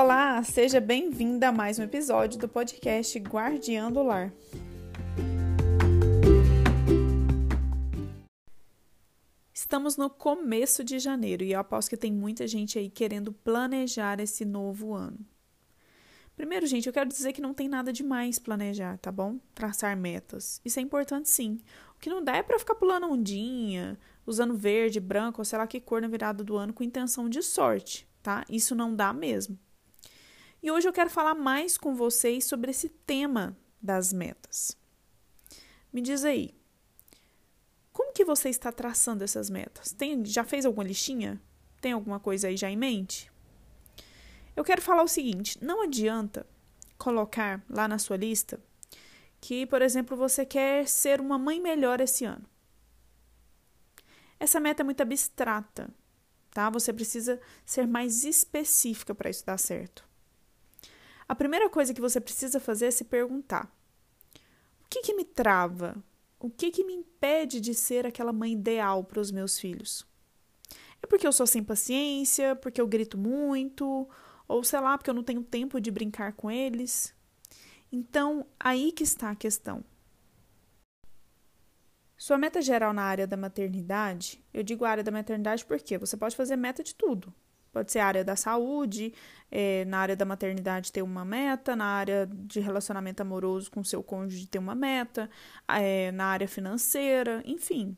Olá, seja bem-vinda a mais um episódio do podcast Guardiã do Lar. Estamos no começo de janeiro e eu aposto que tem muita gente aí querendo planejar esse novo ano. Primeiro, gente, eu quero dizer que não tem nada demais planejar, tá bom? Traçar metas. Isso é importante sim. O que não dá é para ficar pulando ondinha, usando verde, branco ou sei lá que cor na virada do ano com intenção de sorte, tá? Isso não dá mesmo. E hoje eu quero falar mais com vocês sobre esse tema das metas. Me diz aí, como que você está traçando essas metas? Tem, já fez alguma listinha? Tem alguma coisa aí já em mente? Eu quero falar o seguinte: não adianta colocar lá na sua lista que, por exemplo, você quer ser uma mãe melhor esse ano. Essa meta é muito abstrata, tá? Você precisa ser mais específica para isso dar certo. A primeira coisa que você precisa fazer é se perguntar: o que, que me trava? O que, que me impede de ser aquela mãe ideal para os meus filhos? É porque eu sou sem paciência, porque eu grito muito, ou sei lá, porque eu não tenho tempo de brincar com eles. Então, aí que está a questão. Sua meta geral na área da maternidade, eu digo área da maternidade porque você pode fazer meta de tudo. Pode ser área da saúde, é, na área da maternidade ter uma meta, na área de relacionamento amoroso com seu cônjuge ter uma meta, é, na área financeira, enfim,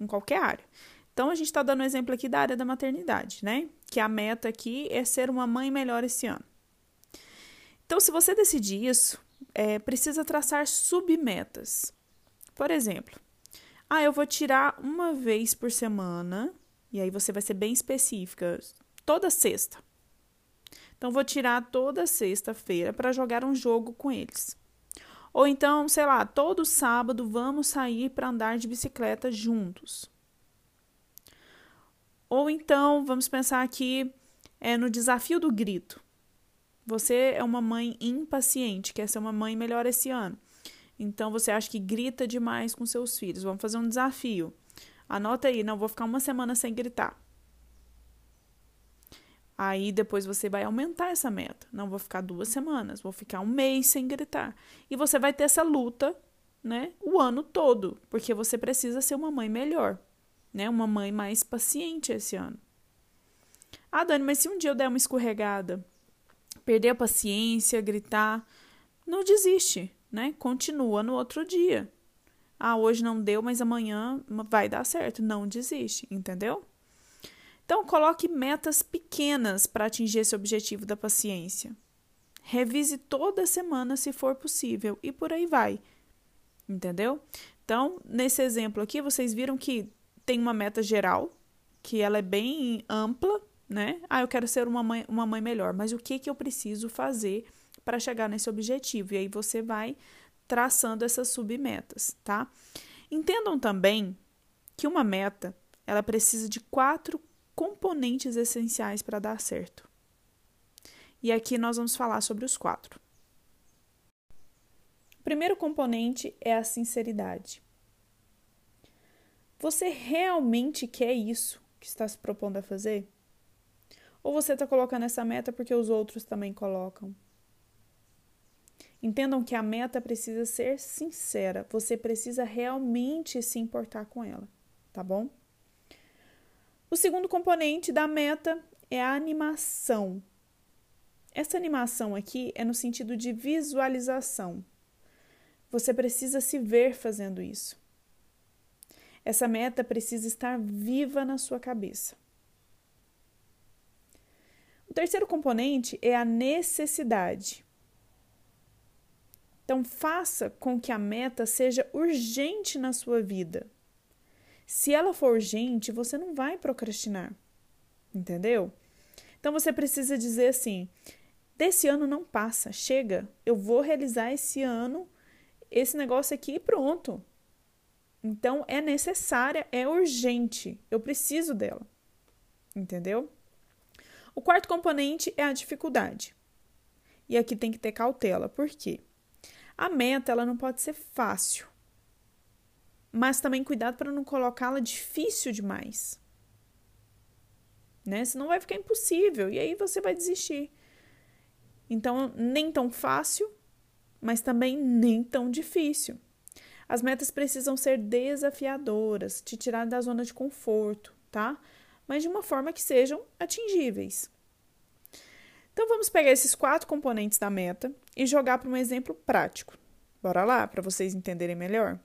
em qualquer área. Então, a gente está dando um exemplo aqui da área da maternidade, né? Que a meta aqui é ser uma mãe melhor esse ano. Então, se você decidir isso, é, precisa traçar submetas. Por exemplo, ah, eu vou tirar uma vez por semana, e aí você vai ser bem específica, toda sexta. Então, vou tirar toda sexta-feira para jogar um jogo com eles. Ou então, sei lá, todo sábado vamos sair para andar de bicicleta juntos. Ou então, vamos pensar aqui é, no desafio do grito. Você é uma mãe impaciente, quer ser uma mãe melhor esse ano. Então, você acha que grita demais com seus filhos. Vamos fazer um desafio. Anota aí, não vou ficar uma semana sem gritar. Aí depois você vai aumentar essa meta. Não vou ficar duas semanas, vou ficar um mês sem gritar. E você vai ter essa luta, né, o ano todo, porque você precisa ser uma mãe melhor né? Uma mãe mais paciente esse ano. Ah, Dani, mas se um dia eu der uma escorregada, perder a paciência, gritar, não desiste, né? Continua no outro dia. Ah, hoje não deu, mas amanhã vai dar certo. Não desiste, entendeu? Então, coloque metas pequenas para atingir esse objetivo da paciência. Revise toda semana se for possível e por aí vai. Entendeu? Então, nesse exemplo aqui, vocês viram que tem uma meta geral, que ela é bem ampla, né? Ah, eu quero ser uma mãe, uma mãe melhor, mas o que, que eu preciso fazer para chegar nesse objetivo? E aí você vai traçando essas submetas, tá? Entendam também que uma meta, ela precisa de quatro componentes essenciais para dar certo. E aqui nós vamos falar sobre os quatro. O primeiro componente é a sinceridade. Você realmente quer isso que está se propondo a fazer? Ou você está colocando essa meta porque os outros também colocam? Entendam que a meta precisa ser sincera. Você precisa realmente se importar com ela, tá bom? O segundo componente da meta é a animação. Essa animação aqui é no sentido de visualização. Você precisa se ver fazendo isso. Essa meta precisa estar viva na sua cabeça. O terceiro componente é a necessidade. Então, faça com que a meta seja urgente na sua vida. Se ela for urgente, você não vai procrastinar. Entendeu? Então, você precisa dizer assim: desse ano não passa, chega, eu vou realizar esse ano esse negócio aqui e pronto. Então é necessária, é urgente. Eu preciso dela. Entendeu? O quarto componente é a dificuldade. E aqui tem que ter cautela. Por quê? A meta ela não pode ser fácil. Mas também cuidado para não colocá-la difícil demais. Né? Senão vai ficar impossível e aí você vai desistir. Então, nem tão fácil, mas também nem tão difícil. As metas precisam ser desafiadoras, te tirar da zona de conforto, tá? Mas de uma forma que sejam atingíveis. Então vamos pegar esses quatro componentes da meta e jogar para um exemplo prático. Bora lá, para vocês entenderem melhor.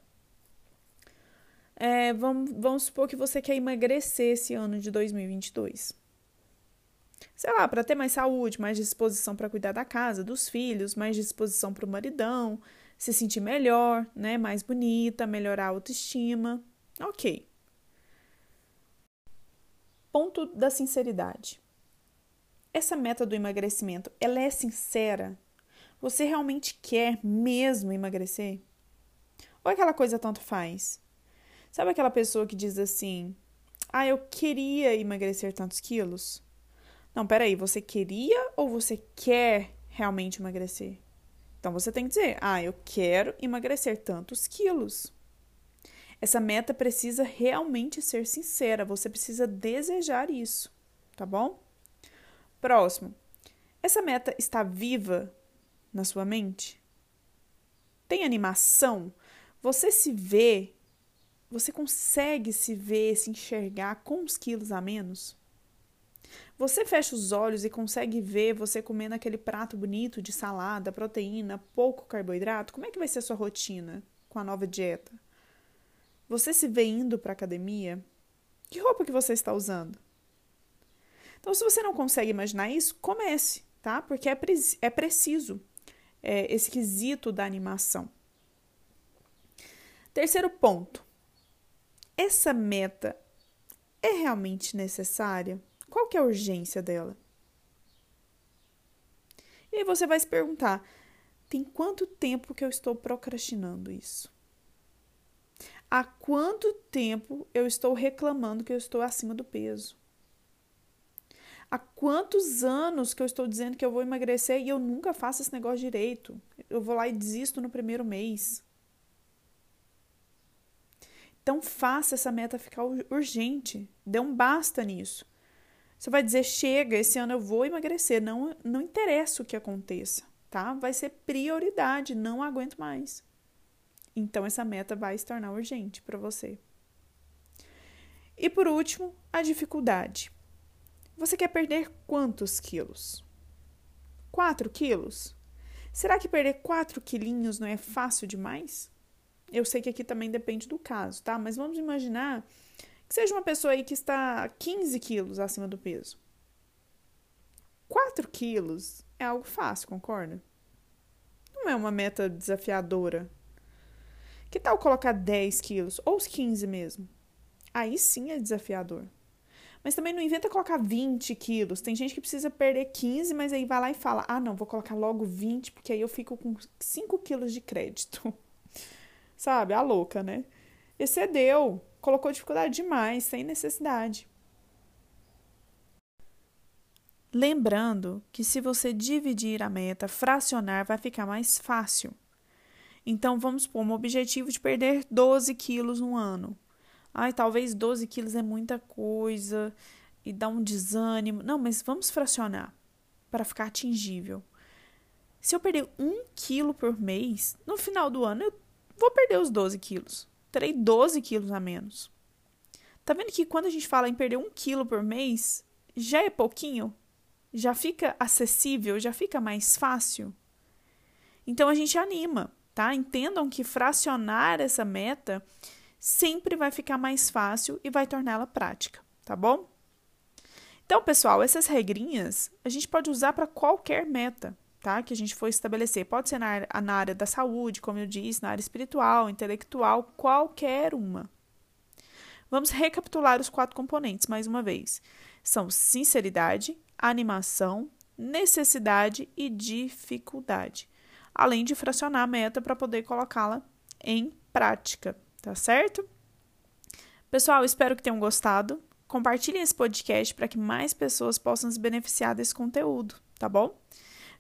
É, vamos, vamos supor que você quer emagrecer esse ano de 2022 sei lá, para ter mais saúde, mais disposição para cuidar da casa, dos filhos, mais disposição para o maridão, se sentir melhor, né, mais bonita, melhorar a autoestima. OK. Ponto da sinceridade. Essa meta do emagrecimento, ela é sincera? Você realmente quer mesmo emagrecer? Ou aquela coisa tanto faz? Sabe aquela pessoa que diz assim: "Ah, eu queria emagrecer tantos quilos"? Não, peraí, você queria ou você quer realmente emagrecer? Então você tem que dizer: ah, eu quero emagrecer tantos quilos. Essa meta precisa realmente ser sincera, você precisa desejar isso, tá bom? Próximo. Essa meta está viva na sua mente? Tem animação? Você se vê? Você consegue se ver, se enxergar com os quilos a menos? Você fecha os olhos e consegue ver você comendo aquele prato bonito de salada, proteína, pouco carboidrato? Como é que vai ser a sua rotina com a nova dieta? Você se vê indo para a academia? Que roupa que você está usando? Então, se você não consegue imaginar isso, comece, tá? Porque é, pre é preciso é, esse quesito da animação. Terceiro ponto. Essa meta é realmente necessária? Qual que é a urgência dela? E aí você vai se perguntar: tem quanto tempo que eu estou procrastinando isso? Há quanto tempo eu estou reclamando que eu estou acima do peso? Há quantos anos que eu estou dizendo que eu vou emagrecer e eu nunca faço esse negócio direito? Eu vou lá e desisto no primeiro mês. Então faça essa meta ficar urgente. Dê um basta nisso. Você vai dizer: chega, esse ano eu vou emagrecer. Não, não interessa o que aconteça, tá? Vai ser prioridade, não aguento mais. Então, essa meta vai se tornar urgente para você. E por último, a dificuldade. Você quer perder quantos quilos? 4 quilos? Será que perder 4 quilinhos não é fácil demais? Eu sei que aqui também depende do caso, tá? Mas vamos imaginar que seja uma pessoa aí que está 15 quilos acima do peso. 4 quilos é algo fácil, concorda? Não é uma meta desafiadora. Que tal colocar 10 quilos? Ou os 15 mesmo? Aí sim é desafiador. Mas também não inventa colocar 20 quilos. Tem gente que precisa perder 15, mas aí vai lá e fala: ah, não, vou colocar logo 20, porque aí eu fico com 5 quilos de crédito. Sabe? A louca, né? Excedeu colocou dificuldade demais, sem necessidade. Lembrando que se você dividir a meta, fracionar, vai ficar mais fácil. Então, vamos pôr um objetivo de perder 12 quilos no ano. Ai, talvez 12 quilos é muita coisa e dá um desânimo. Não, mas vamos fracionar para ficar atingível. Se eu perder um quilo por mês, no final do ano eu vou perder os 12 quilos terei 12 quilos a menos. Tá vendo que quando a gente fala em perder um quilo por mês, já é pouquinho? Já fica acessível? Já fica mais fácil? Então a gente anima, tá? Entendam que fracionar essa meta sempre vai ficar mais fácil e vai torná-la prática, tá bom? Então, pessoal, essas regrinhas a gente pode usar para qualquer meta tá? Que a gente for estabelecer. Pode ser na na área da saúde, como eu disse, na área espiritual, intelectual, qualquer uma. Vamos recapitular os quatro componentes mais uma vez. São sinceridade, animação, necessidade e dificuldade. Além de fracionar a meta para poder colocá-la em prática, tá certo? Pessoal, espero que tenham gostado. Compartilhem esse podcast para que mais pessoas possam se beneficiar desse conteúdo, tá bom?